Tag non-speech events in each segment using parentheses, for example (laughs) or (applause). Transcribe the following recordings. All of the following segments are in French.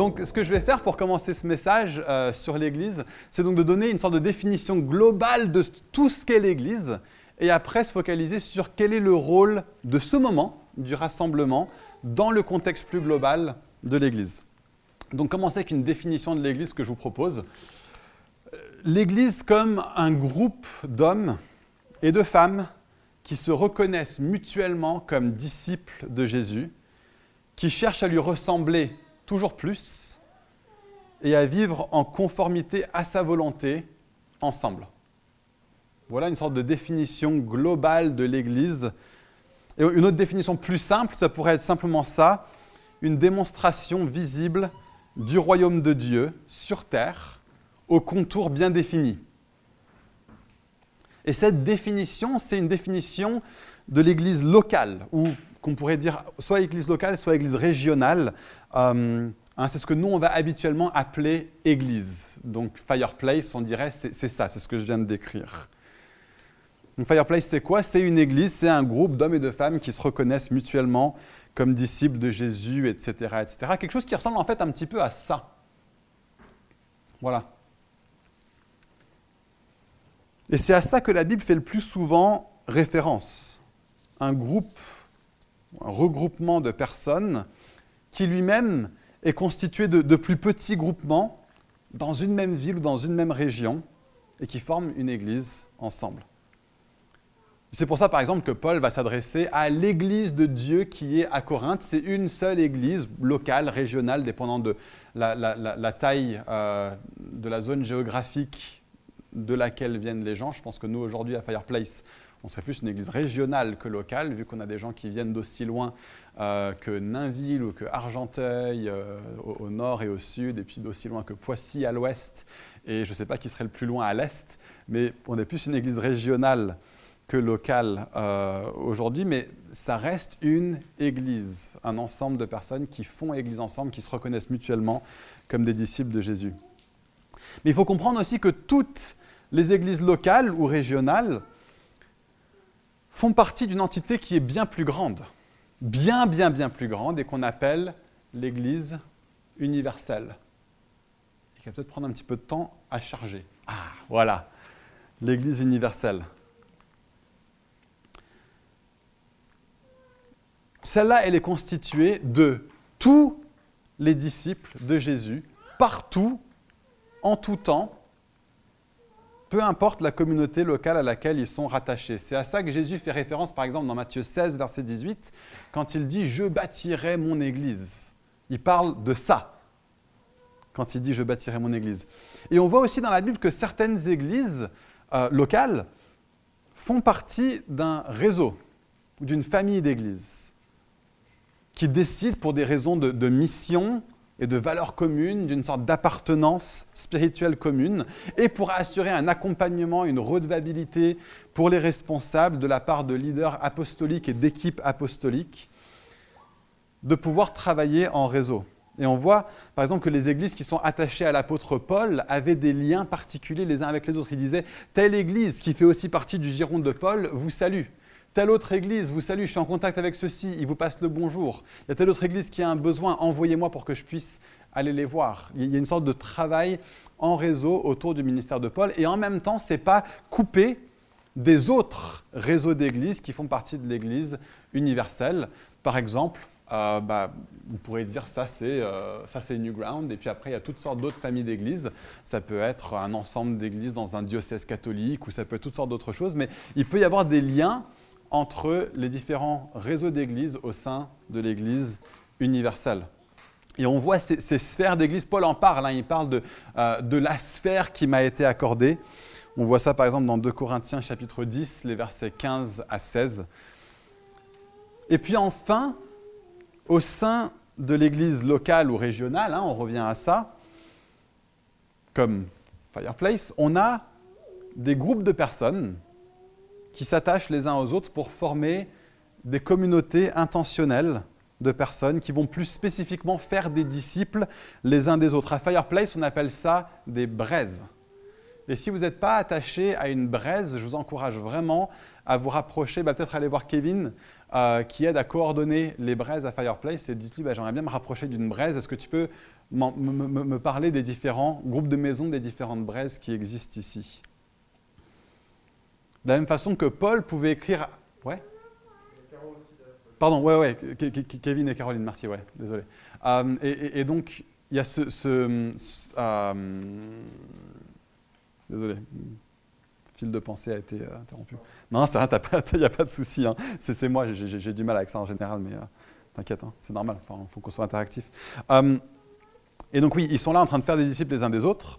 donc, ce que je vais faire pour commencer ce message euh, sur l'Église, c'est donc de donner une sorte de définition globale de tout ce qu'est l'Église, et après se focaliser sur quel est le rôle de ce moment du rassemblement dans le contexte plus global de l'Église. Donc, commencer avec une définition de l'Église que je vous propose. L'Église comme un groupe d'hommes et de femmes qui se reconnaissent mutuellement comme disciples de Jésus, qui cherchent à lui ressembler toujours plus et à vivre en conformité à sa volonté ensemble. Voilà une sorte de définition globale de l'Église. Et une autre définition plus simple, ça pourrait être simplement ça, une démonstration visible du royaume de Dieu sur terre, aux contours bien définis. Et cette définition, c'est une définition de l'Église locale, ou qu'on pourrait dire soit Église locale, soit Église régionale. Euh, hein, c'est ce que nous, on va habituellement appeler Église. Donc Fireplace, on dirait, c'est ça, c'est ce que je viens de décrire. Une Fireplace, c'est quoi? C'est une église, c'est un groupe d'hommes et de femmes qui se reconnaissent mutuellement comme disciples de Jésus, etc., etc. Quelque chose qui ressemble en fait un petit peu à ça. Voilà. Et c'est à ça que la Bible fait le plus souvent référence. Un groupe, un regroupement de personnes qui lui-même est constitué de, plus petits groupements dans une même ville ou dans une même région et qui forment une église ensemble. C'est pour ça, par exemple, que Paul va s'adresser à l'église de Dieu qui est à Corinthe. C'est une seule église locale, régionale, dépendant de la, taille euh, de la zone géographique de laquelle viennent les gens. Je pense que nous, aujourd'hui, à Fireplace, on serait plus une église régionale que locale, vu qu'on a des gens qui viennent d'aussi loin euh, que Nainville ou que Argenteuil euh, au, nord et au sud, et puis d'aussi loin que Poissy à l'ouest, et je ne sais pas qui serait le plus loin à l'est, mais on est plus une église régionale que local euh, aujourd'hui, mais ça reste une église, un ensemble de personnes qui font église ensemble, qui se reconnaissent mutuellement comme des disciples de Jésus. Mais il faut comprendre aussi que toutes les églises locales ou régionales font partie d'une entité qui est bien plus grande, bien, bien, bien plus grande, et qu'on appelle l'Église universelle. Qui va peut-être prendre un petit peu de temps à charger. Ah, voilà, l'Église universelle. Celle-là, elle est constituée de tous les disciples de Jésus, partout, en tout temps, peu importe la communauté locale à laquelle ils sont rattachés. C'est à ça que Jésus fait référence, par exemple, dans Matthieu 16, verset 18, quand il dit ⁇ Je bâtirai mon Église ⁇ Il parle de ça, quand il dit ⁇ Je bâtirai mon Église ⁇ Et on voit aussi dans la Bible que certaines églises euh, locales font partie d'un réseau, d'une famille d'églises qui décident pour des raisons de, mission et de valeurs communes, d'une sorte d'appartenance spirituelle commune, et pour assurer un accompagnement, une redevabilité pour les responsables de la part de leaders apostoliques et d'équipes apostoliques, de pouvoir travailler en réseau. Et on voit, par exemple, que les églises qui sont attachées à l'apôtre Paul avaient des liens particuliers les uns avec les autres. Il disait, telle église qui fait aussi partie du giron de Paul vous salue. Telle autre église vous salue, je suis en contact avec ceux-ci, ils vous passent le bonjour. Il y a telle autre église qui a un besoin, envoyez-moi pour que je puisse aller les voir. Il y a une sorte de travail en réseau autour du ministère de Paul et en même temps, ce n'est pas coupé des autres réseaux d'églises qui font partie de l'église universelle. Par exemple, euh, bah, vous pourrez dire ça c'est euh, ça c'est New Ground et puis après il y a toutes sortes d'autres familles d'églises. Ça peut être un ensemble d'églises dans un diocèse catholique ou ça peut être toutes sortes d'autres choses, mais il peut y avoir des liens entre les différents réseaux d'églises au sein de l'Église universelle. Et on voit ces, sphères d'église, Paul en parle, hein. il parle de, euh, de la sphère qui m'a été accordée. On voit ça par exemple dans 2 Corinthiens chapitre 10, les versets 15 à 16. Et puis enfin, au sein de l'église locale ou régionale, hein, on revient à ça, comme Fireplace, on a des groupes de personnes qui s'attachent les uns aux autres pour former des communautés intentionnelles de personnes qui vont plus spécifiquement faire des disciples les uns des autres. À Fireplace, on appelle ça des braises. Et si vous n'êtes pas attaché à une braise, je vous encourage vraiment à vous rapprocher, bah, peut-être aller voir Kevin euh, qui aide à coordonner les braises à Fireplace et dites-lui bah, j'aimerais bien me rapprocher d'une braise. Est-ce que tu peux me parler des différents groupes de maisons, des différentes braises qui existent ici? De la même façon que Paul pouvait écrire. Ouais Pardon, ouais, ouais, Kevin et Caroline, merci, ouais, désolé. Euh, et, donc, il y a ce. Euh, désolé, fil de pensée a été euh, interrompu. Non, c'est rien, il n'y a pas de souci. Hein. C'est moi, j'ai du mal avec ça en général, mais t'inquiète, hein, c'est normal, il faut qu'on soit interactif. et donc, oui, ils sont là en train de faire des disciples les uns des autres.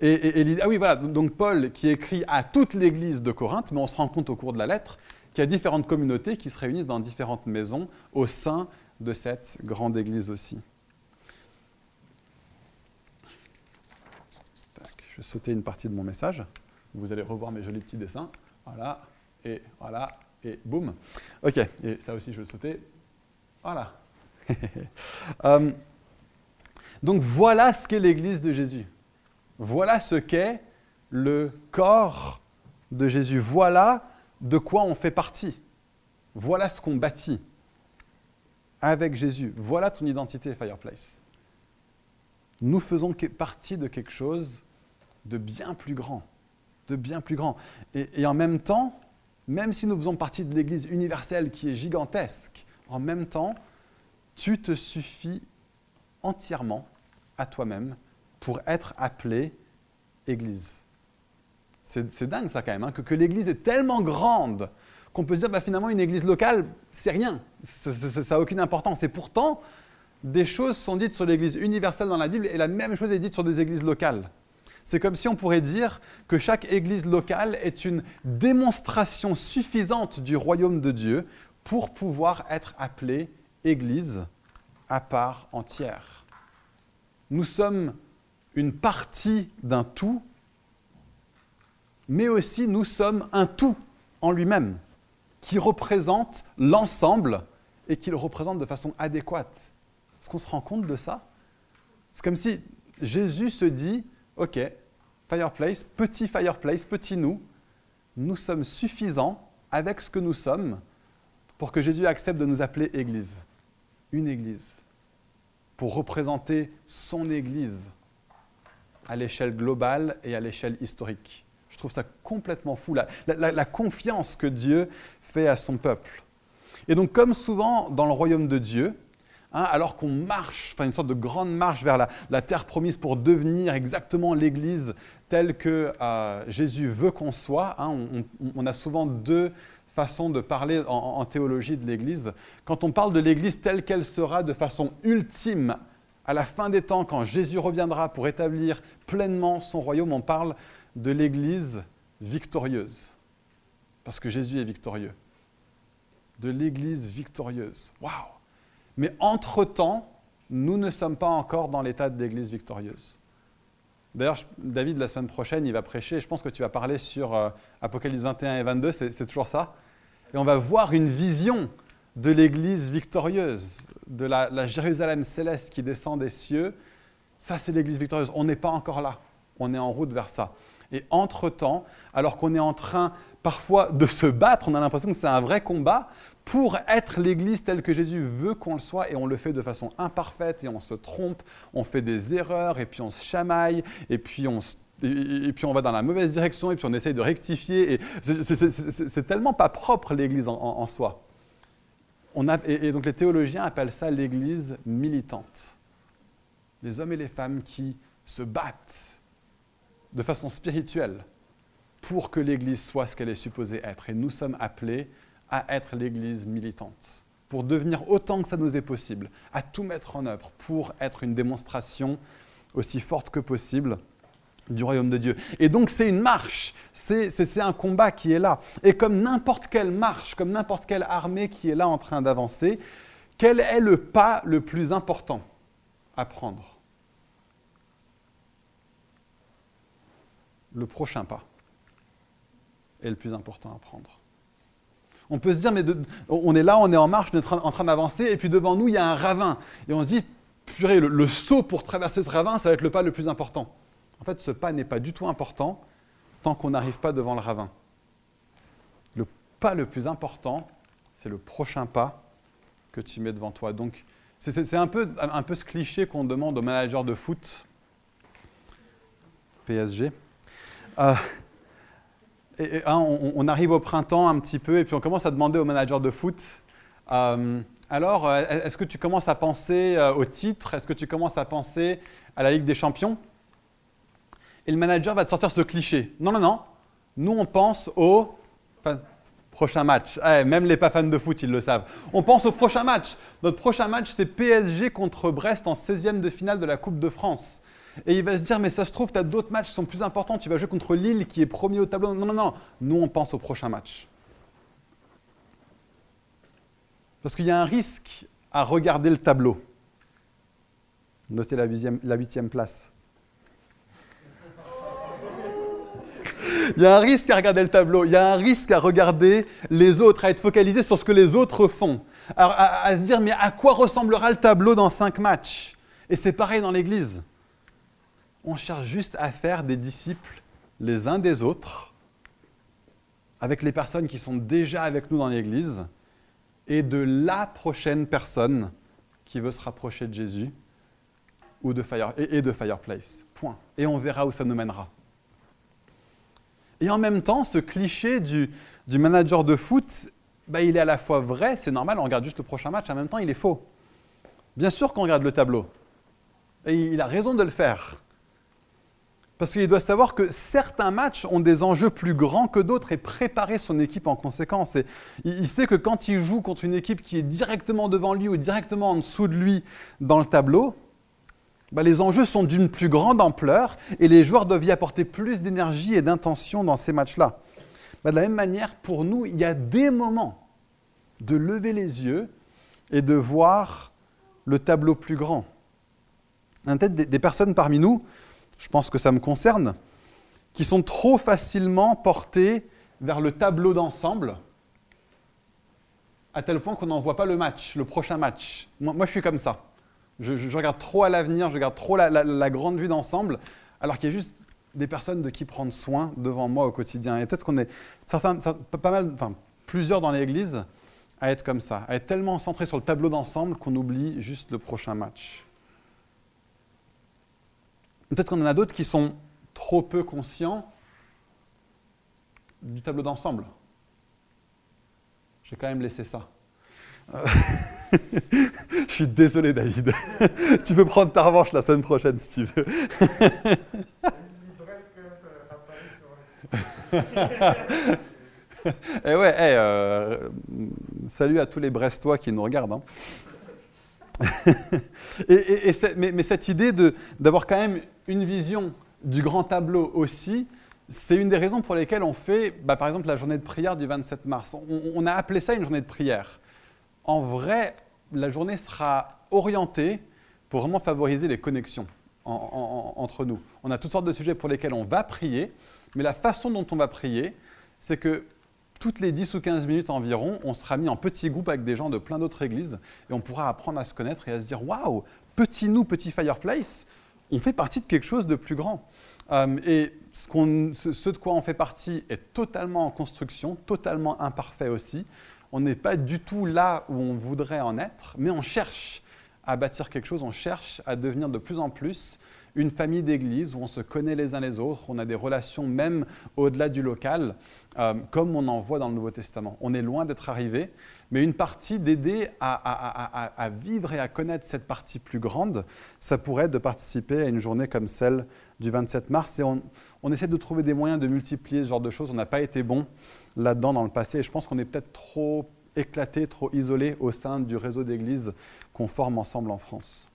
Et, ah oui, voilà, donc Paul qui écrit à toute l'église de Corinthe, mais on se rend compte au cours de la lettre qu'il y a différentes communautés qui se réunissent dans différentes maisons au sein de cette grande église aussi. je vais sauter une partie de mon message. Vous allez revoir mes jolis petits dessins. Voilà, et voilà, et boum. Ok, et ça aussi je vais sauter. Voilà. (laughs) Euh, donc voilà ce qu'est l'église de Jésus. Voilà ce qu'est le corps de Jésus. Voilà de quoi on fait partie. Voilà ce qu'on bâtit avec Jésus. Voilà ton identité, Fireplace. Nous faisons partie de quelque chose de bien plus grand, de bien plus grand. Et, en même temps, même si nous faisons partie de l'Église universelle qui est gigantesque, en même temps, tu te suffis entièrement à toi-même pour être appelé Église. C'est dingue ça quand même, hein, que, l'Église est tellement grande qu'on peut se dire bah, finalement une Église locale, c'est rien, ça n'a aucune importance. Et pourtant, des choses sont dites sur l'Église universelle dans la Bible et la même chose est dite sur des Églises locales. C'est comme si on pourrait dire que chaque Église locale est une démonstration suffisante du royaume de Dieu pour pouvoir être appelée Église à part entière. Nous sommes une partie d'un tout mais aussi nous sommes un tout en lui-même, qui représente l'ensemble et qui le représente de façon adéquate. Est-ce qu'on se rend compte de ça? C'est comme si Jésus se dit, OK, Fireplace, petit Fireplace, petit nous, nous sommes suffisants avec ce que nous sommes pour que Jésus accepte de nous appeler Église. Une Église. Pour représenter son Église à l'échelle globale et à l'échelle historique. Je trouve ça complètement fou, la, confiance que Dieu fait à son peuple. Et donc, comme souvent dans le royaume de Dieu, hein, alors qu'on marche, enfin une sorte de grande marche vers la, terre promise pour devenir exactement l'Église telle que euh, Jésus veut qu'on soit, hein, on, a souvent deux façons de parler en théologie de l'Église. Quand on parle de l'Église telle qu'elle sera de façon ultime à la fin des temps, quand Jésus reviendra pour établir pleinement son royaume, on parle de l'Église victorieuse. Parce que Jésus est victorieux. De l'Église victorieuse. Waouh Mais entre-temps, nous ne sommes pas encore dans l'état de l'Église victorieuse. D'ailleurs, David, la semaine prochaine, il va prêcher. Je pense que tu vas parler sur euh, Apocalypse 21 et 22, c'est toujours ça. Et on va voir une vision de l'Église victorieuse, de la, Jérusalem céleste qui descend des cieux. Ça, c'est l'Église victorieuse. On n'est pas encore là. On est en route vers ça. Et entre-temps, alors qu'on est en train parfois de se battre, on a l'impression que c'est un vrai combat pour être l'Église telle que Jésus veut qu'on le soit, et on le fait de façon imparfaite, et on se trompe, on fait des erreurs, et puis on se chamaille, et puis on et puis on va dans la mauvaise direction, et puis on essaye de rectifier. Et c'est tellement pas propre l'Église en, soi. Et, donc les théologiens appellent ça l'Église militante. Les hommes et les femmes qui se battent de façon spirituelle pour que l'Église soit ce qu'elle est supposée être. Et nous sommes appelés à être l'Église militante, pour devenir autant que ça nous est possible, à tout mettre en œuvre pour être une démonstration aussi forte que possible du royaume de Dieu. Et donc c'est une marche, c'est un combat qui est là. Et comme n'importe quelle marche, comme n'importe quelle armée qui est là en train d'avancer, quel est le pas le plus important à prendre? Le prochain pas est le plus important à prendre. On peut se dire, mais on est là, on est en marche, on est en train d'avancer, et puis devant nous, il y a un ravin. Et on se dit, purée, le, saut pour traverser ce ravin, ça va être le pas le plus important. En fait, ce pas n'est pas du tout important tant qu'on n'arrive pas devant le ravin. Le pas le plus important, c'est le prochain pas que tu mets devant toi. Donc, c'est un peu, ce cliché qu'on demande aux managers de foot, PSG. Euh, hein, on, arrive au printemps un petit peu et puis on commence à demander aux managers de foot euh, alors, euh, est-ce que tu commences à penser au titre? Est-ce que tu commences à penser à la Ligue des Champions? Et le manager va te sortir ce cliché. Non, non, non. Nous, on pense au prochain match. Eh, même les pas fans de foot, ils le savent. On pense au prochain match. Notre prochain match, c'est PSG contre Brest en 16e de finale de la Coupe de France. Et il va se dire, mais ça se trouve, tu as d'autres matchs qui sont plus importants. Tu vas jouer contre Lille qui est premier au tableau. Non, non, non. Nous, on pense au prochain match. Parce qu'il y a un risque à regarder le tableau. Notez la huitième place. Il y a un risque à regarder le tableau, il y a un risque à regarder les autres, à être focalisé sur ce que les autres font, à, à se dire mais à quoi ressemblera le tableau dans cinq matchs? Et c'est pareil dans l'Église on cherche juste à faire des disciples les uns des autres, avec les personnes qui sont déjà avec nous dans l'Église, et de la prochaine personne qui veut se rapprocher de Jésus ou de Fire, et, de Fireplace. Point. Et on verra où ça nous mènera. Et en même temps, ce cliché du, manager de foot, bah, il est à la fois vrai, c'est normal, on regarde juste le prochain match, en même temps, il est faux. Bien sûr qu'on regarde le tableau. Et il a raison de le faire. Parce qu'il doit savoir que certains matchs ont des enjeux plus grands que d'autres et préparer son équipe en conséquence. Il sait que quand il joue contre une équipe qui est directement devant lui ou directement en dessous de lui dans le tableau, bah, les enjeux sont d'une plus grande ampleur et les joueurs doivent y apporter plus d'énergie et d'intention dans ces matchs-là. Bah, de la même manière, pour nous, il y a des moments de lever les yeux et de voir le tableau plus grand. Peut-être des personnes parmi nous je pense que ça me concerne, qui sont trop facilement portés vers le tableau d'ensemble, à tel point qu'on n'en voit pas le match, le prochain match. Moi, je suis comme ça. Je, regarde trop à l'avenir, je regarde trop la, grande vue d'ensemble, alors qu'il y a juste des personnes de qui prendre soin devant moi au quotidien. Et peut-être qu'on est pas mal, enfin, plusieurs dans l'Église à être comme ça, à être tellement centré sur le tableau d'ensemble qu'on oublie juste le prochain match. Peut-être qu'on en a d'autres qui sont trop peu conscients du tableau d'ensemble. J'ai quand même laissé ça. (laughs) (laughs) Je suis désolé, David. (laughs) tu peux prendre ta revanche la semaine prochaine si tu veux. (laughs) Eh ouais, euh, salut à tous les Brestois qui nous regardent. Hein. et, mais, cette idée d'avoir quand même une vision du grand tableau aussi, c'est une des raisons pour lesquelles on fait, bah, par exemple, la journée de prière du 27 mars. On, a appelé ça une journée de prière. En vrai, la journée sera orientée pour vraiment favoriser les connexions entre nous. On a toutes sortes de sujets pour lesquels on va prier, mais la façon dont on va prier, c'est que toutes les 10 ou 15 minutes environ, on sera mis en petits groupes avec des gens de plein d'autres églises et on pourra apprendre à se connaître et à se dire waouh, petit nous, petit fireplace, on fait partie de quelque chose de plus grand. Euh, et ce, ce, de quoi on fait partie est totalement en construction, totalement imparfait aussi. On n'est pas du tout là où on voudrait en être, mais on cherche à bâtir quelque chose, on cherche à devenir de plus en plus une famille d'église où on se connaît les uns les autres, on a des relations même au-delà du local, euh, comme on en voit dans le Nouveau Testament. On est loin d'être arrivé, mais une partie d'aider à, vivre et à connaître cette partie plus grande, ça pourrait être de participer à une journée comme celle du 27 mars. Et on, on essaie de trouver des moyens de multiplier ce genre de choses. On n'a pas été bon là-dedans dans le passé, et je pense qu'on est peut-être trop éclaté, trop isolé au sein du réseau d'églises qu'on forme ensemble en France.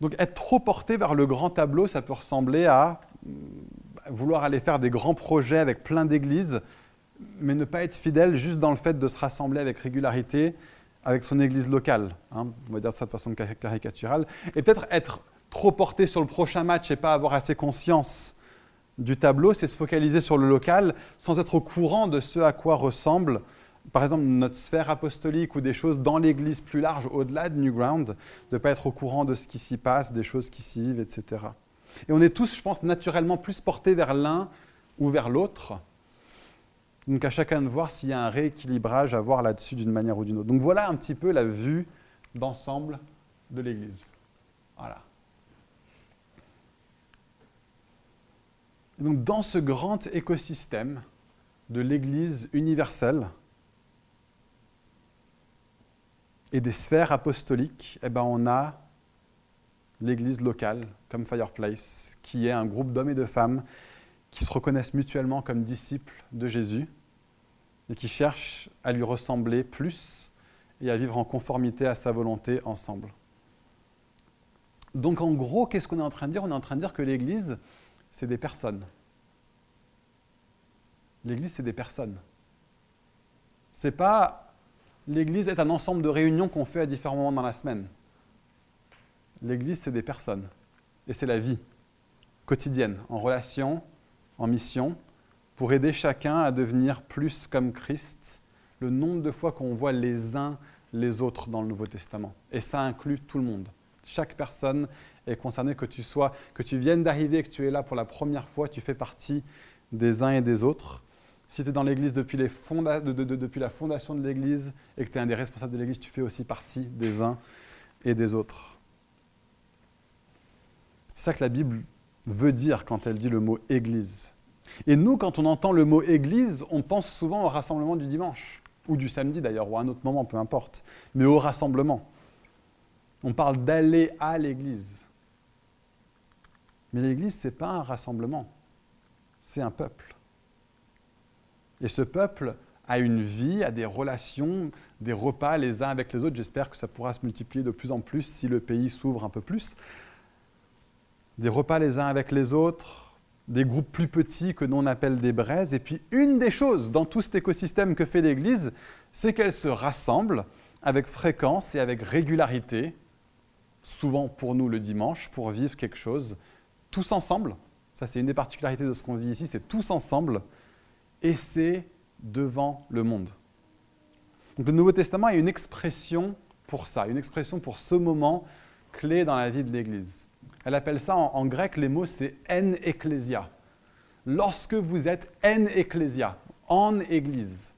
Donc être trop porté vers le grand tableau, ça peut ressembler à mm, vouloir aller faire des grands projets avec plein d'églises, mais ne pas être fidèle juste dans le fait de se rassembler avec régularité avec son église locale. Hein, on va dire ça de façon caricaturale. Et peut-être être trop porté sur le prochain match et pas avoir assez conscience du tableau, c'est se focaliser sur le local sans être au courant de ce à quoi ressemble par exemple, notre sphère apostolique ou des choses dans l'Église plus large, au-delà de Newground, de ne pas être au courant de ce qui s'y passe, des choses qui s'y vivent, etc. Et on est tous, je pense, naturellement plus portés vers l'un ou vers l'autre. Donc à chacun de voir s'il y a un rééquilibrage à voir là-dessus d'une manière ou d'une autre. Donc voilà un petit peu la vue d'ensemble de l'Église. Voilà. Donc dans ce grand écosystème de l'Église universelle et des sphères apostoliques, eh ben on a l'Église locale, comme Fireplace, qui est un groupe d'hommes et de femmes qui se reconnaissent mutuellement comme disciples de Jésus et qui cherchent à lui ressembler plus et à vivre en conformité à sa volonté ensemble. Donc en gros, qu'est-ce qu'on est en train de dire? On est en train de dire que l'Église, c'est des personnes. L'Église, c'est des personnes. C'est pas l'Église est un ensemble de réunions qu'on fait à différents moments dans la semaine. L'Église, c'est des personnes. Et c'est la vie quotidienne, en relation, en mission, pour aider chacun à devenir plus comme Christ. Le nombre de fois qu'on voit les uns les autres dans le Nouveau Testament. Et ça inclut tout le monde. Chaque personne est concernée, que tu sois, que tu viennes d'arriver, que tu es là pour la première fois, tu fais partie des uns et des autres. Si tu es dans l'Église depuis, depuis, la fondation de l'Église et que tu es un des responsables de l'Église, tu fais aussi partie des uns et des autres. C'est ça que la Bible veut dire quand elle dit le mot Église. Et nous, quand on entend le mot Église, on pense souvent au rassemblement du dimanche, ou du samedi d'ailleurs, ou à un autre moment, peu importe, mais au rassemblement. On parle d'aller à l'Église. Mais l'Église, ce n'est pas un rassemblement, c'est un peuple. Et ce peuple a une vie, a des relations, des repas les uns avec les autres. J'espère que ça pourra se multiplier de plus en plus si le pays s'ouvre un peu plus. Des repas les uns avec les autres, des groupes plus petits que nous on appelle des braises. Et puis une des choses dans tout cet écosystème que fait l'Église, c'est qu'elle se rassemble avec fréquence et avec régularité souvent pour nous le dimanche, pour vivre quelque chose tous ensemble. Ça, c'est une des particularités de ce qu'on vit ici, c'est tous ensemble, et c'est devant le monde. Donc, le Nouveau Testament est une expression pour ça, une expression pour ce moment clé dans la vie de l'Église. Elle appelle ça en, grec, les mots, c'est en ecclesia. Lorsque vous êtes en ecclesia, en Église.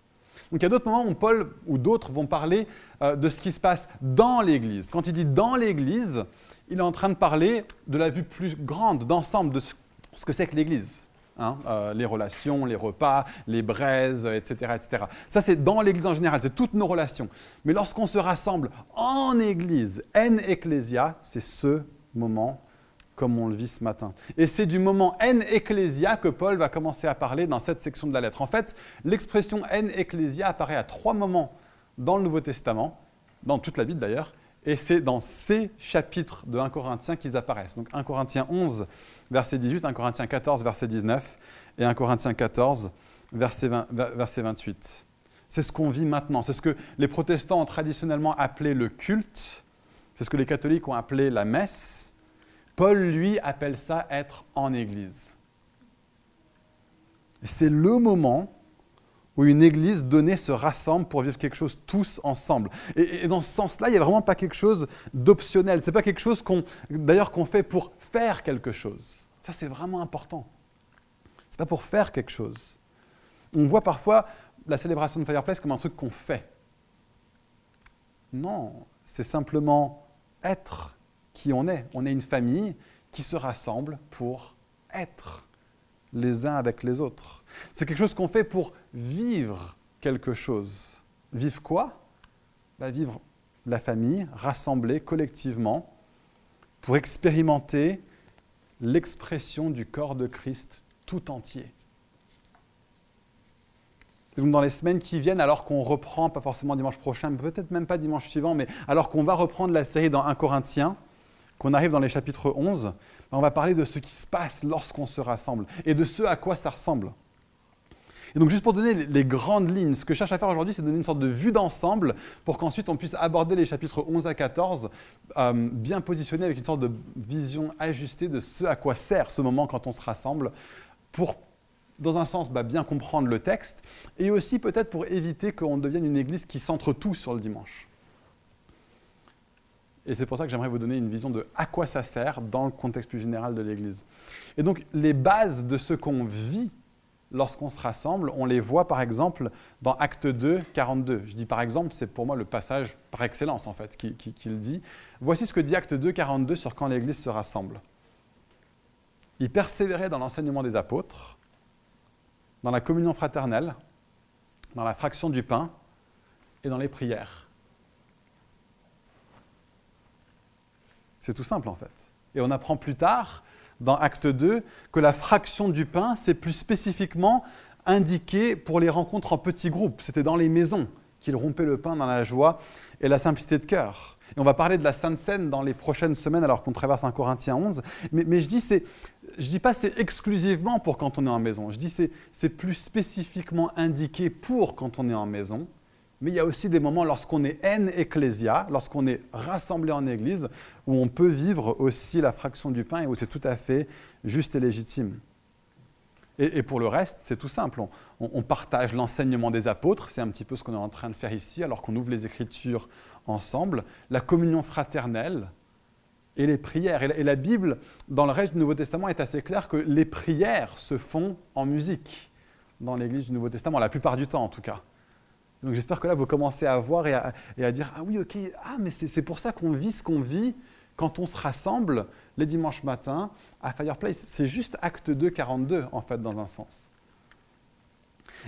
Donc il y a d'autres moments où Paul ou d'autres vont parler euh, de ce qui se passe dans l'Église. Quand il dit dans l'Église, il est en train de parler de la vue plus grande, d'ensemble, de ce que c'est que l'Église. Hein, euh, les relations, les repas, les braises, etc. etc. Ça, c'est dans l'Église en général, c'est toutes nos relations. Mais lorsqu'on se rassemble en Église, en ecclesia, c'est ce moment comme on le vit ce matin. Et c'est du moment en ecclesia que Paul va commencer à parler dans cette section de la lettre. En fait, l'expression en ecclesia apparaît à trois moments dans le Nouveau Testament, dans toute la Bible d'ailleurs, et c'est dans ces chapitres de 1 Corinthiens qu'ils apparaissent. Donc 1 Corinthiens 11, verset 18, 1 Corinthiens 14, verset 19, et 1 Corinthiens 14, verset, verset 28. C'est ce qu'on vit maintenant. C'est ce que les protestants ont traditionnellement appelé le culte. C'est ce que les catholiques ont appelé la messe. Paul, lui, appelle ça être en Église. C'est le moment où une Église donnée se rassemble pour vivre quelque chose tous ensemble. Et, dans ce sens-là, il n'y a vraiment pas quelque chose d'optionnel. Ce n'est pas quelque chose qu'on, d'ailleurs qu'on fait pour faire quelque chose. Ça, c'est vraiment important. Ce n'est pas pour faire quelque chose. On voit parfois la célébration de Fireplace comme un truc qu'on fait. Non, c'est simplement être qui on est. On est une famille qui se rassemble pour être les uns avec les autres. C'est quelque chose qu'on fait pour vivre quelque chose. Vivre quoi? Bah, Vivre la famille, rassemblée collectivement, pour expérimenter l'expression du corps de Christ tout entier. donc dans les semaines qui viennent, alors qu'on reprend, pas forcément dimanche prochain, peut-être même pas dimanche suivant, mais alors qu'on va reprendre la série dans 1 Corinthiens, qu'on arrive dans les chapitres 11, on va parler de ce qui se passe lorsqu'on se rassemble et de ce à quoi ça ressemble. Et donc juste pour donner les grandes lignes, ce que je cherche à faire aujourd'hui, c'est donner une sorte de vue d'ensemble pour qu'ensuite on puisse aborder les chapitres 11 à 14 euh, bien positionnés avec une sorte de vision ajustée de ce à quoi sert ce moment quand on se rassemble pour dans un sens, bah, bien comprendre le texte, et aussi peut-être pour éviter qu'on devienne une église qui centre tout sur le dimanche. Et c'est pour ça que j'aimerais vous donner une vision de à quoi ça sert dans le contexte plus général de l'Église. Et donc, les bases de ce qu'on vit lorsqu'on se rassemble, on les voit par exemple dans Acte 2, 42. Je dis par exemple, c'est pour moi le passage par excellence en fait qui, le dit. Voici ce que dit Acte 2, 42 sur quand l'Église se rassemble. Il persévérait dans l'enseignement des apôtres, dans la communion fraternelle, dans la fraction du pain et dans les prières. C'est tout simple en fait. Et on apprend plus tard dans Acte 2 que la fraction du pain, c'est plus spécifiquement indiqué pour les rencontres en petits groupes. C'était dans les maisons qu'il rompait le pain dans la joie et la simplicité de cœur. Et on va parler de la Sainte Seine dans les prochaines semaines alors qu'on traverse un Corinthiens 11. Mais, je dis dis pas c'est exclusivement pour quand on est en maison. Je dis c'est plus spécifiquement indiqué pour quand on est en maison. Mais il y a aussi des moments lorsqu'on est en ecclésia, lorsqu'on est rassemblé en église, où on peut vivre aussi la fraction du pain et où c'est tout à fait juste et légitime. Et, pour le reste, c'est tout simple. On, partage l'enseignement des apôtres, c'est un petit peu ce qu'on est en train de faire ici, alors qu'on ouvre les Écritures ensemble. La communion fraternelle et les prières. Et la, Bible, dans le reste du Nouveau Testament, est assez claire que les prières se font en musique dans l'Église du Nouveau Testament, la plupart du temps en tout cas. Donc j'espère que là, vous commencez à voir et à, dire, ah oui, ok, ah mais c'est pour ça qu'on vit ce qu'on vit quand on se rassemble les dimanches matins à Fireplace. C'est juste acte 2, 42, en fait, dans un sens.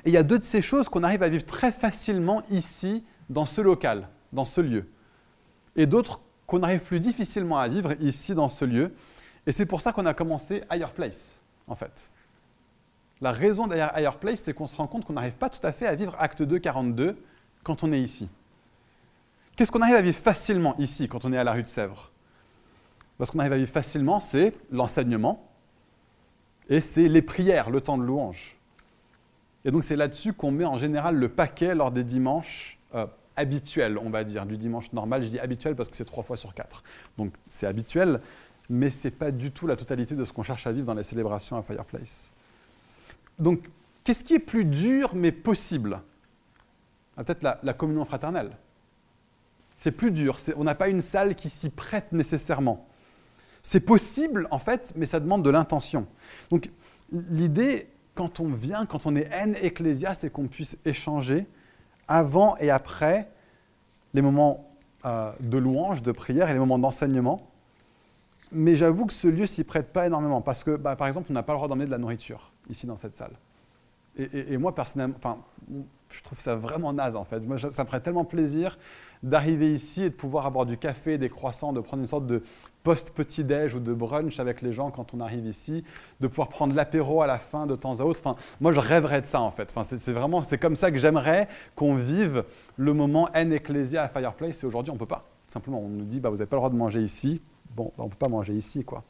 Et il y a deux de ces choses qu'on arrive à vivre très facilement ici, dans ce local, dans ce lieu. Et d'autres qu'on arrive plus difficilement à vivre ici, dans ce lieu. Et c'est pour ça qu'on a commencé Higher Place, en fait. La raison derrière Higher Place, c'est qu'on se rend compte qu'on n'arrive pas tout à fait à vivre acte 2, 42 quand on est ici. Qu'est-ce qu'on arrive à vivre facilement ici quand on est à la rue de Sèvres? Ce qu'on arrive à vivre facilement, c'est l'enseignement et c'est les prières, le temps de louange. Et donc c'est là-dessus qu'on met en général le paquet lors des dimanches euh, habituels, on va dire, du dimanche normal. Je dis habituel parce que c'est trois fois sur quatre. Donc c'est habituel, mais ce n'est pas du tout la totalité de ce qu'on cherche à vivre dans les célébrations à Fireplace. Donc, qu'est-ce qui est plus dur mais possible? Ah, Peut-être la, communion fraternelle. C'est plus dur, on n'a pas une salle qui s'y prête nécessairement. C'est possible, en fait, mais ça demande de l'intention. Donc, l'idée, quand on vient, quand on est en ecclésia, c'est qu'on puisse échanger avant et après les moments euh, de louange, de prière et les moments d'enseignement. Mais j'avoue que ce lieu s'y prête pas énormément parce que, bah, par exemple, on n'a pas le droit d'emmener de la nourriture ici dans cette salle. Et, moi, personnellement, enfin, je trouve ça vraiment naze en fait. Ça me ferait tellement plaisir d'arriver ici et de pouvoir avoir du café, des croissants, de prendre une sorte de post-petit-déj ou de brunch avec les gens quand on arrive ici, de pouvoir prendre l'apéro à la fin de temps à autre. Enfin, moi, je rêverais de ça en fait. Enfin, c'est vraiment, c'est comme ça que j'aimerais qu'on vive le moment en ecclésia à Fireplace. Et aujourd'hui, on ne peut pas. Simplement, on nous dit, bah, vous n'avez pas le droit de manger ici. Bon, on ne peut pas manger ici, quoi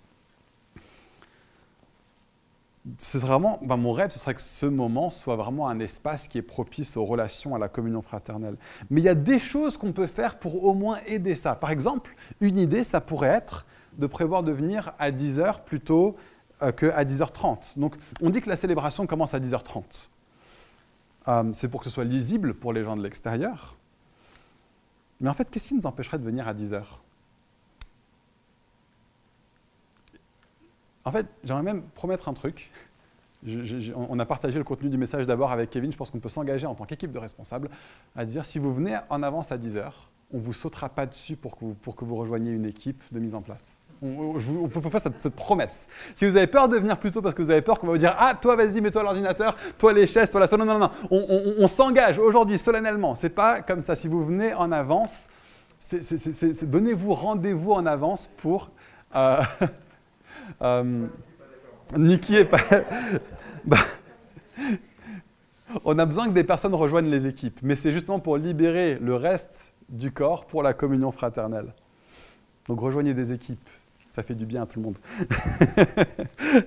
c'est vraiment, ben, mon rêve, ce serait que ce moment soit vraiment un espace qui est propice aux relations, à la communion fraternelle. Mais il y a des choses qu'on peut faire pour au moins aider ça. Par exemple, une idée, ça pourrait être de prévoir de venir à 10h plutôt euh, qu'à 10h30. Donc, on dit que la célébration commence à 10h30. Euh, c'est pour que ce soit lisible pour les gens de l'extérieur. Mais en fait, qu'est-ce qui nous empêcherait de venir à 10h En fait, j'aimerais même promettre un truc. on a partagé le contenu du message d'abord avec Kevin. Je pense qu'on peut s'engager en tant qu'équipe de responsables à dire si vous venez en avance à 10 heures, on ne vous sautera pas dessus pour que, vous, rejoigniez une équipe de mise en place. On, peut faire cette, promesse. Si vous avez peur de venir plus tôt parce que vous avez peur qu'on va vous dire Ah, toi, vas-y, mets-toi l'ordinateur, toi, les chaises, toi, la salle. Non, non, non. On, s'engage aujourd'hui solennellement. C'est pas comme ça. Si vous venez en avance, donnez-vous rendez-vous en avance pour. Euh, (laughs) Euh, pas. (laughs) Bah, on a besoin que des personnes rejoignent les équipes, mais c'est justement pour libérer le reste du corps pour la communion fraternelle. Donc rejoignez des équipes, ça fait du bien à tout le monde. (laughs)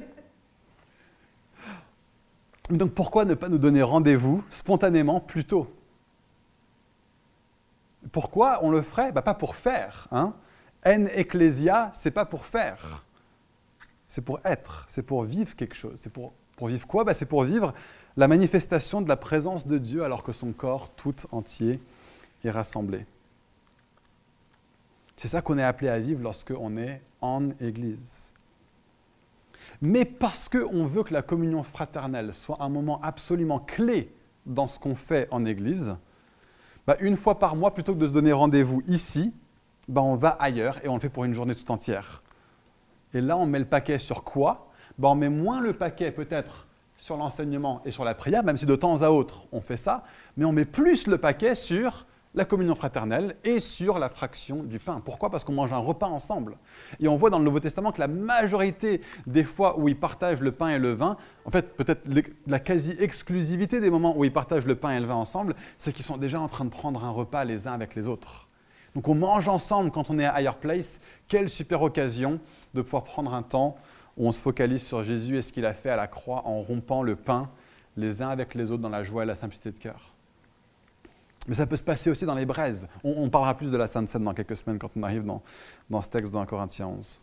Donc pourquoi ne pas nous donner rendez-vous spontanément plus tôt? Pourquoi on le ferait? Bah, Pas pour faire. Hein. En ecclesia, c'est pas pour faire c'est pour être, c'est pour vivre quelque chose. C'est pour, vivre quoi? Bah, C'est pour vivre la manifestation de la présence de Dieu alors que son corps tout entier est rassemblé. C'est ça qu'on est appelé à vivre lorsqu'on est en Église. Mais parce qu'on veut que la communion fraternelle soit un moment absolument clé dans ce qu'on fait en Église, bah, une fois par mois, plutôt que de se donner rendez-vous ici, bah, on va ailleurs et on le fait pour une journée tout entière. Et là, on met le paquet sur quoi? Bah, On met moins le paquet peut-être sur l'enseignement et sur la prière, même si de temps à autre on fait ça, mais on met plus le paquet sur la communion fraternelle et sur la fraction du pain. Pourquoi? Parce qu'on mange un repas ensemble. Et on voit dans le Nouveau Testament que la majorité des fois où ils partagent le pain et le vin, en fait peut-être la quasi-exclusivité des moments où ils partagent le pain et le vin ensemble, c'est qu'ils sont déjà en train de prendre un repas les uns avec les autres. Donc on mange ensemble quand on est à Higher Place. Quelle super occasion de pouvoir prendre un temps où on se focalise sur Jésus et ce qu'il a fait à la croix en rompant le pain les uns avec les autres dans la joie et la simplicité de cœur. Mais ça peut se passer aussi dans les braises. On, parlera plus de la Sainte Seine dans quelques semaines quand on arrive dans, dans ce texte dans Corinthiens 11.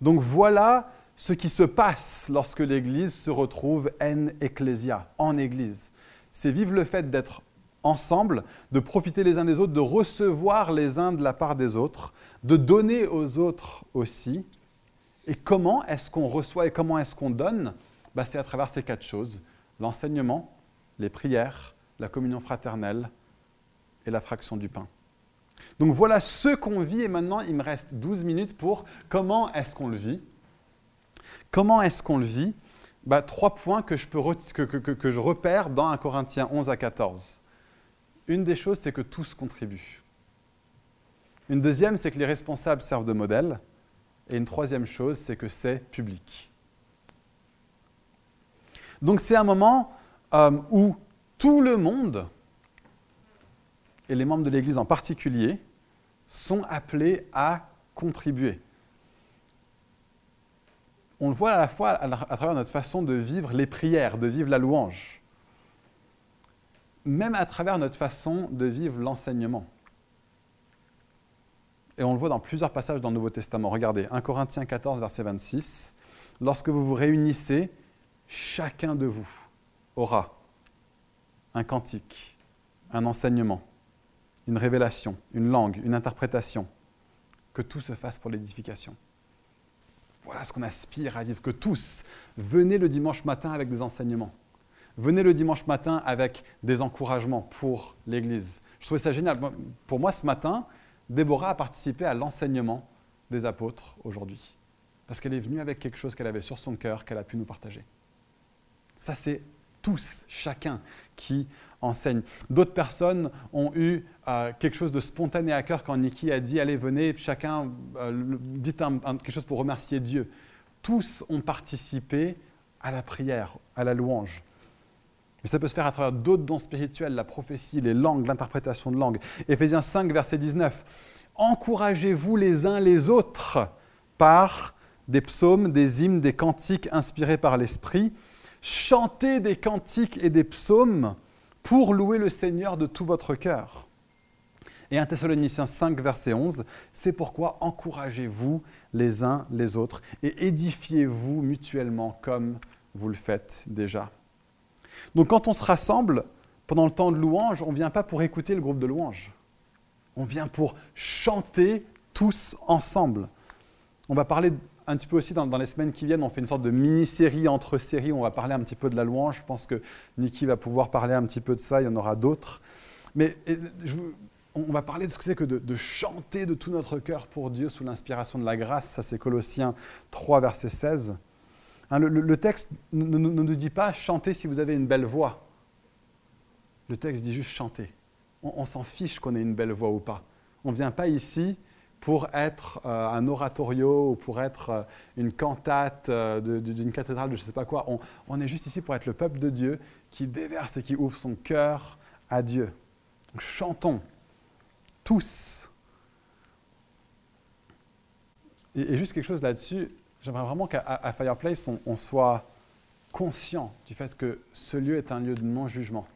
Donc voilà ce qui se passe lorsque l'Église se retrouve en ecclesia, en Église. C'est vivre le fait d'être ensemble, de profiter les uns des autres, de recevoir les uns de la part des autres, de donner aux autres aussi. Et comment est-ce qu'on reçoit et comment est-ce qu'on donne? Bah, C'est à travers ces quatre choses. L'enseignement, les prières, la communion fraternelle et la fraction du pain. Donc voilà ce qu'on vit et maintenant il me reste 12 minutes pour comment est-ce qu'on le vit. Comment est-ce qu'on le vit? Bah, Trois points que je, que, je repère dans 1 Corinthiens 11 à 14. Une des choses, c'est que tous contribuent. Une deuxième, c'est que les responsables servent de modèle. Et une troisième chose, c'est que c'est public. Donc c'est un moment euh, où tout le monde, et les membres de l'Église en particulier, sont appelés à contribuer. On le voit à la fois à travers notre façon de vivre les prières, de vivre la louange, même à travers notre façon de vivre l'enseignement. Et on le voit dans plusieurs passages dans le Nouveau Testament. Regardez, 1 Corinthiens 14, verset 26. Lorsque vous vous réunissez, chacun de vous aura un cantique, un enseignement, une révélation, une langue, une interprétation, que tout se fasse pour l'édification. Voilà ce qu'on aspire à vivre, que tous venez le dimanche matin avec des enseignements. Venez le dimanche matin avec des encouragements pour l'Église. Je trouvais ça génial. Pour moi, ce matin, Déborah a participé à l'enseignement des apôtres aujourd'hui. Parce qu'elle est venue avec quelque chose qu'elle avait sur son cœur, qu'elle a pu nous partager. Ça, c'est tous, chacun qui enseigne. D'autres personnes ont eu euh, quelque chose de spontané à cœur quand Niki a dit Allez, venez, chacun, euh, dites quelque chose pour remercier Dieu. Tous ont participé à la prière, à la louange. Mais ça peut se faire à travers d'autres dons spirituels, la prophétie, les langues, l'interprétation de langues. Éphésiens 5, verset 19. Encouragez-vous les uns les autres par des psaumes, des hymnes, des cantiques inspirés par l'Esprit chantez des cantiques et des psaumes pour louer le Seigneur de tout votre cœur. Et 1 Thessaloniciens 5, verset 11, c'est pourquoi encouragez-vous les uns les autres et édifiez-vous mutuellement comme vous le faites déjà. Donc quand on se rassemble pendant le temps de louange, on ne vient pas pour écouter le groupe de louange. On vient pour chanter tous ensemble. On va parler un petit peu aussi dans, les semaines qui viennent, on fait une sorte de mini-série entre séries. On va parler un petit peu de la louange. Je pense que Niki va pouvoir parler un petit peu de ça. Il y en aura d'autres. Mais on va parler de ce que c'est que de, chanter de tout notre cœur pour Dieu sous l'inspiration de la grâce. Ça, c'est Colossiens 3, verset 16. Hein, le, texte ne, nous dit pas chanter si vous avez une belle voix. Le texte dit juste chanter. On, s'en fiche qu'on ait une belle voix ou pas. On ne vient pas ici pour être euh, un oratorio ou pour être euh, une cantate euh, d'une cathédrale de je ne sais pas quoi. On, est juste ici pour être le peuple de Dieu qui déverse et qui ouvre son cœur à Dieu. Chantons tous. Et, juste quelque chose là-dessus, j'aimerais vraiment qu'à Fireplace, on, soit conscient du fait que ce lieu est un lieu de non-jugement.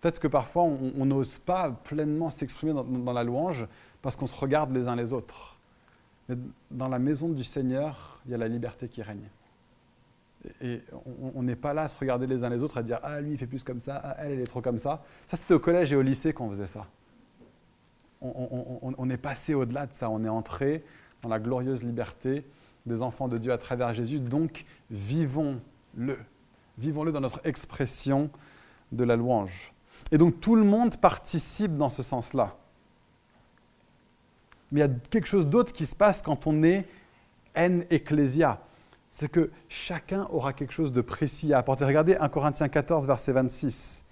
Peut-être que parfois on n'ose pas pleinement s'exprimer dans, la louange parce qu'on se regarde les uns les autres. Mais dans la maison du Seigneur, il y a la liberté qui règne. Et on n'est pas là à se regarder les uns les autres, à dire Ah, lui, il fait plus comme ça, ah, elle, elle est trop comme ça. Ça, c'était au collège et au lycée qu'on faisait ça. On, est passé au-delà de ça. On est entré dans la glorieuse liberté des enfants de Dieu à travers Jésus, donc vivons-le. Vivons-le dans notre expression de la louange. Et donc tout le monde participe dans ce sens-là. Mais il y a quelque chose d'autre qui se passe quand on est en ecclesia. C'est que chacun aura quelque chose de précis à apporter. Regardez 1 Corinthiens 14, verset 26.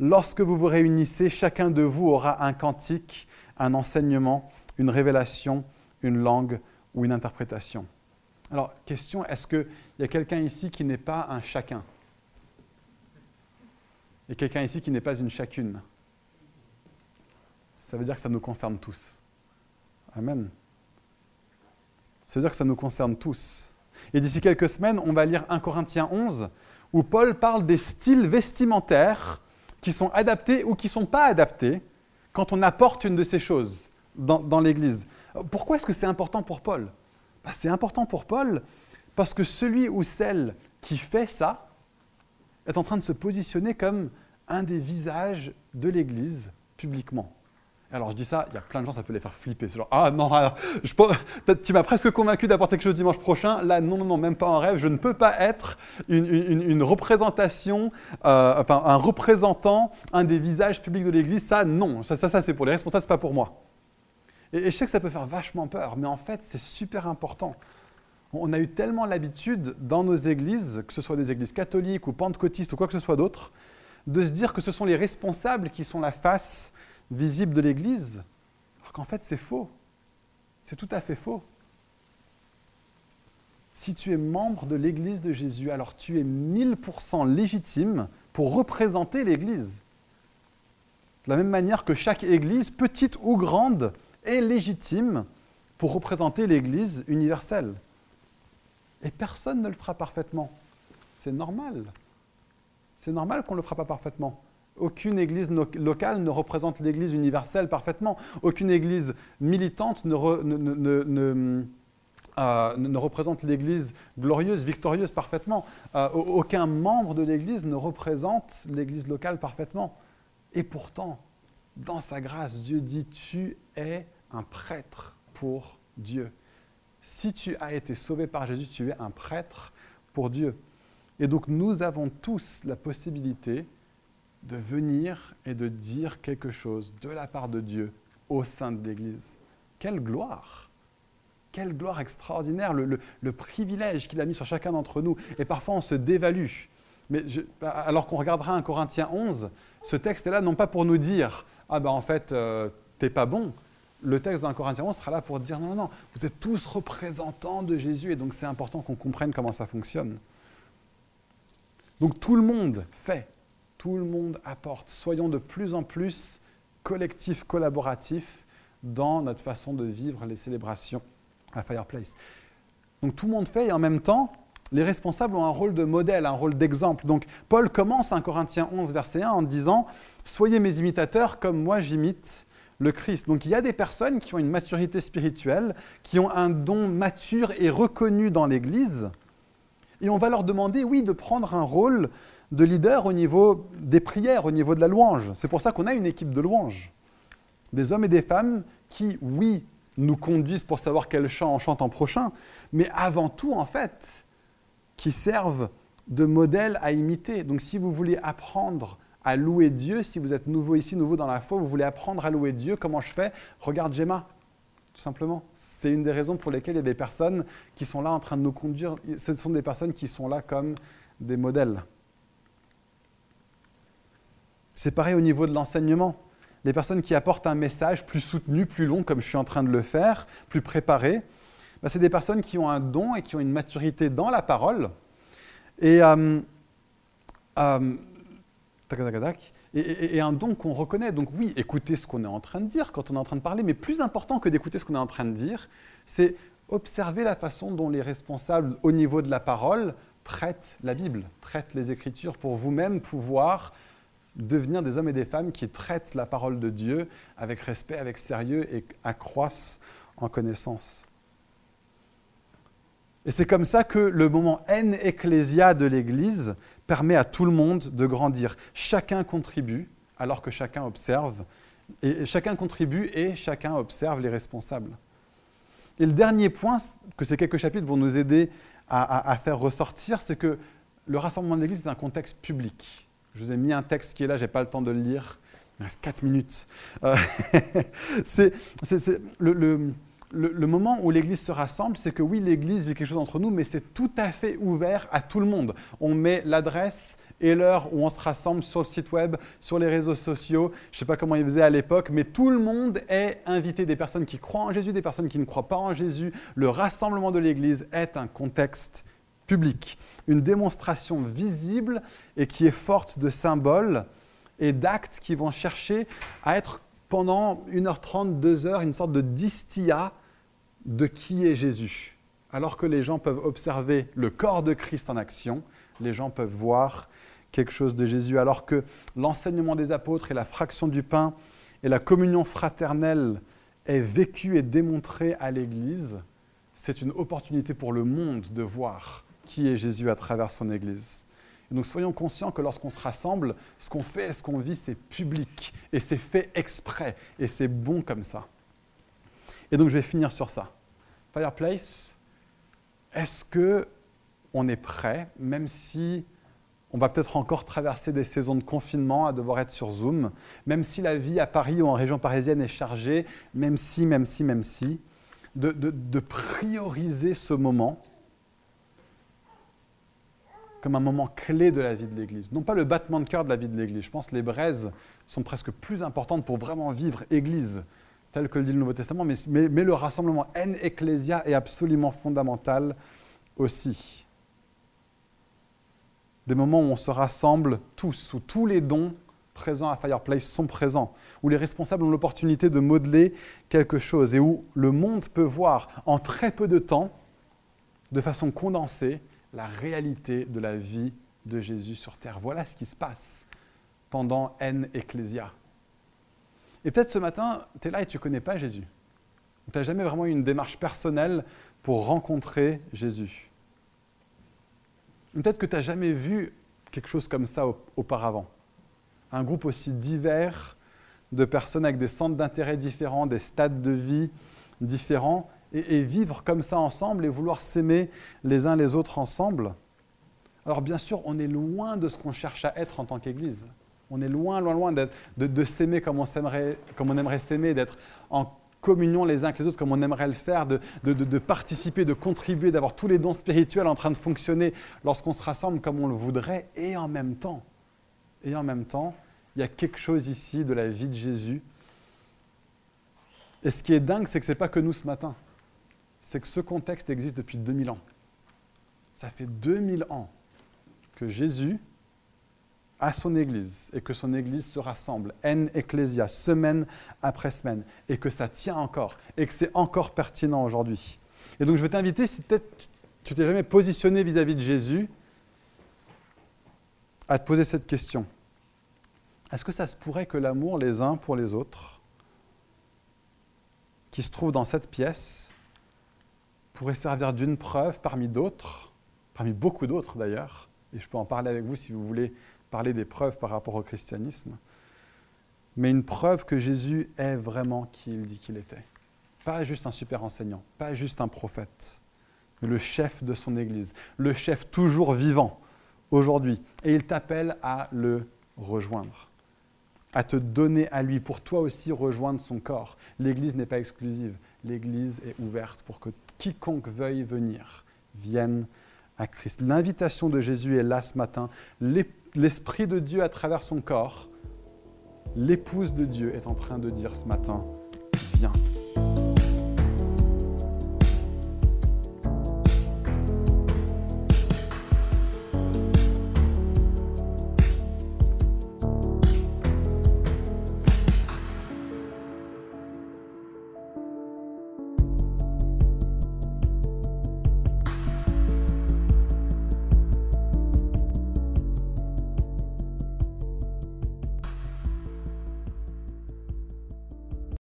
Lorsque vous vous réunissez, chacun de vous aura un cantique, un enseignement, une révélation, une langue ou une interprétation. Alors, question, est-ce qu'il y a quelqu'un ici qui n'est pas un chacun? Et quelqu'un ici qui n'est pas une chacune? Ça veut dire que ça nous concerne tous. Amen. Ça veut dire que ça nous concerne tous. Et d'ici quelques semaines, on va lire 1 Corinthiens 11, où Paul parle des styles vestimentaires qui sont adaptés ou qui ne sont pas adaptés quand on apporte une de ces choses dans, l'Église. Pourquoi est-ce que c'est important pour Paul? Bah, C'est important pour Paul parce que celui ou celle qui fait ça est en train de se positionner comme un des visages de l'Église publiquement. Alors je dis ça, il y a plein de gens, ça peut les faire flipper. C'est genre, ah non, tu m'as presque convaincu d'apporter quelque chose dimanche prochain. Là, non, non, non, même pas en rêve. Je ne peux pas être une, représentation, euh, enfin un représentant, un des visages publics de l'Église. Ça, non. Ça, ça, ça c'est pour les responsables, c'est pas pour moi. Et, je sais que ça peut faire vachement peur, mais en fait, c'est super important. On a eu tellement l'habitude dans nos églises, que ce soit des églises catholiques ou pentecôtistes ou quoi que ce soit d'autre, de se dire que ce sont les responsables qui sont la face visible de l'Église, alors qu'en fait c'est faux. C'est tout à fait faux. Si tu es membre de l'Église de Jésus, alors tu es 1000% légitime pour représenter l'Église. De la même manière que chaque Église, petite ou grande, est légitime pour représenter l'Église universelle. Et personne ne le fera parfaitement. C'est normal. C'est normal qu'on ne le fera pas parfaitement. Aucune église locale ne représente l'église universelle parfaitement. Aucune église militante ne, euh, représente l'église glorieuse, victorieuse parfaitement. Euh, aucun membre de l'église ne représente l'église locale parfaitement. Et pourtant, dans sa grâce, Dieu dit, tu es un prêtre pour Dieu. Si tu as été sauvé par Jésus, tu es un prêtre pour Dieu. Et donc nous avons tous la possibilité de venir et de dire quelque chose de la part de Dieu au sein de l'Église. Quelle gloire Quelle gloire extraordinaire, le, privilège qu'il a mis sur chacun d'entre nous. Et parfois on se dévalue. Mais alors qu'on regardera un Corinthiens 11, ce texte est là non pas pour nous dire Ah ben en fait, euh, t'es pas bon. Le texte d'un Corinthiens 11 sera là pour dire Non, non, non, vous êtes tous représentants de Jésus et donc c'est important qu'on comprenne comment ça fonctionne. Donc tout le monde fait tout le monde apporte. Soyons de plus en plus collectifs, collaboratifs dans notre façon de vivre les célébrations à Fireplace. Donc tout le monde fait et en même temps, les responsables ont un rôle de modèle, un rôle d'exemple. Donc Paul commence en Corinthiens 11, verset 1 en disant Soyez mes imitateurs comme moi j'imite le Christ. Donc il y a des personnes qui ont une maturité spirituelle, qui ont un don mature et reconnu dans l'Église. Et on va leur demander, oui, de prendre un rôle de leaders au niveau des prières, au niveau de la louange. C'est pour ça qu'on a une équipe de louange. Des hommes et des femmes qui, oui, nous conduisent pour savoir quel chant on chante en prochain, mais avant tout, en fait, qui servent de modèle à imiter. Donc si vous voulez apprendre à louer Dieu, si vous êtes nouveau ici, nouveau dans la foi, vous voulez apprendre à louer Dieu, comment je fais? Regarde Gemma, tout simplement. C'est une des raisons pour lesquelles il y a des personnes qui sont là en train de nous conduire. Ce sont des personnes qui sont là comme des modèles. C'est pareil au niveau de l'enseignement. Les personnes qui apportent un message plus soutenu, plus long, comme je suis en train de le faire, plus préparé, bah, c'est des personnes qui ont un don et qui ont une maturité dans la parole. Et, euh, euh, et, un don qu'on reconnaît. Donc oui, écouter ce qu'on est en train de dire quand on est en train de parler, mais plus important que d'écouter ce qu'on est en train de dire, c'est observer la façon dont les responsables au niveau de la parole traitent la Bible, traitent les Écritures pour vous-même pouvoir devenir des hommes et des femmes qui traitent la parole de Dieu avec respect, avec sérieux et accroissent en connaissance. Et c'est comme ça que le moment en ecclésia de l'Église permet à tout le monde de grandir. Chacun contribue alors que chacun observe. Et chacun contribue et chacun observe les responsables. Et le dernier point que ces quelques chapitres vont nous aider à, faire ressortir, c'est que le rassemblement de l'Église est un contexte public. Je vous ai mis un texte qui est là, je n'ai pas le temps de le lire. Il reste 4 minutes. Euh, (laughs) c'est le, moment où l'Église se rassemble, c'est que oui, l'Église vit quelque chose entre nous, mais c'est tout à fait ouvert à tout le monde. On met l'adresse et l'heure où on se rassemble sur le site web, sur les réseaux sociaux. Je ne sais pas comment ils faisaient à l'époque, mais tout le monde est invité, des personnes qui croient en Jésus, des personnes qui ne croient pas en Jésus. Le rassemblement de l'Église est un contexte public, une démonstration visible et qui est forte de symboles et d'actes qui vont chercher à être pendant 1h30, 2h, une sorte de distilla de qui est Jésus. Alors que les gens peuvent observer le corps de Christ en action, les gens peuvent voir quelque chose de Jésus, alors que l'enseignement des apôtres et la fraction du pain et la communion fraternelle est vécu et démontré à l'Église, c'est une opportunité pour le monde de voir qui est Jésus à travers son Église. Donc soyons conscients que lorsqu'on se rassemble, ce qu'on fait et ce qu'on vit, c'est public et c'est fait exprès et c'est bon comme ça. Et donc je vais finir sur ça. Fireplace, est-ce que on est prêt, même si on va peut-être encore traverser des saisons de confinement à devoir être sur Zoom, même si la vie à Paris ou en région parisienne est chargée, même si, même si, même si, de, prioriser ce moment comme un moment clé de la vie de l'Église. Non pas le battement de cœur de la vie de l'Église. Je pense que les braises sont presque plus importantes pour vraiment vivre Église, tel que le dit le Nouveau Testament, mais, le rassemblement en ecclesia est absolument fondamental aussi des moments où on se rassemble tous, où tous les dons présents à Fireplace sont présents, où les responsables ont l'opportunité de modeler quelque chose et où le monde peut voir en très peu de temps, de façon condensée, la réalité de la vie de Jésus sur terre. Voilà ce qui se passe pendant N Ecclesia. Et peut-être ce matin, tu es là et tu ne connais pas Jésus. Tu n'as jamais vraiment eu une démarche personnelle pour rencontrer Jésus. Peut-être que tu n'as jamais vu quelque chose comme ça auparavant. Un groupe aussi divers de personnes avec des centres d'intérêt différents, des stades de vie différents, et, vivre comme ça ensemble et vouloir s'aimer les uns les autres ensemble. Alors bien sûr, on est loin de ce qu'on cherche à être en tant qu'Église. On est loin, loin, loin de, s'aimer comme on, comme on aimerait s'aimer, d'être en communion les uns avec les autres comme on aimerait le faire, de, participer, de contribuer, d'avoir tous les dons spirituels en train de fonctionner lorsqu'on se rassemble comme on le voudrait, et en même temps, et en même temps, il y a quelque chose ici de la vie de Jésus. Et ce qui est dingue, c'est que ce n'est pas que nous ce matin. C'est que ce contexte existe depuis 2000 ans. Ça fait 2000 ans que Jésus à son Église et que son Église se rassemble, en ecclesia, semaine après semaine, et que ça tient encore, et que c'est encore pertinent aujourd'hui. Et donc je vais t'inviter, si peut-être tu t'es jamais positionné vis-à-vis de Jésus, à te poser cette question. Est-ce que ça se pourrait que l'amour les uns pour les autres, qui se trouve dans cette pièce, pourrait servir d'une preuve parmi d'autres, parmi beaucoup d'autres d'ailleurs, et je peux en parler avec vous si vous voulez parler des preuves par rapport au christianisme, mais une preuve que Jésus est vraiment qui il dit qu'il était. Pas juste un super enseignant, pas juste un prophète, mais le chef de son Église, le chef toujours vivant aujourd'hui. Et il t'appelle à le rejoindre, à te donner à lui, pour toi aussi rejoindre son corps. L'Église n'est pas exclusive, l'Église est ouverte pour que quiconque veuille venir vienne à Christ. L'invitation de Jésus est là ce matin. Les l'Esprit de Dieu à travers son corps, l'épouse de Dieu est en train de dire ce matin, viens.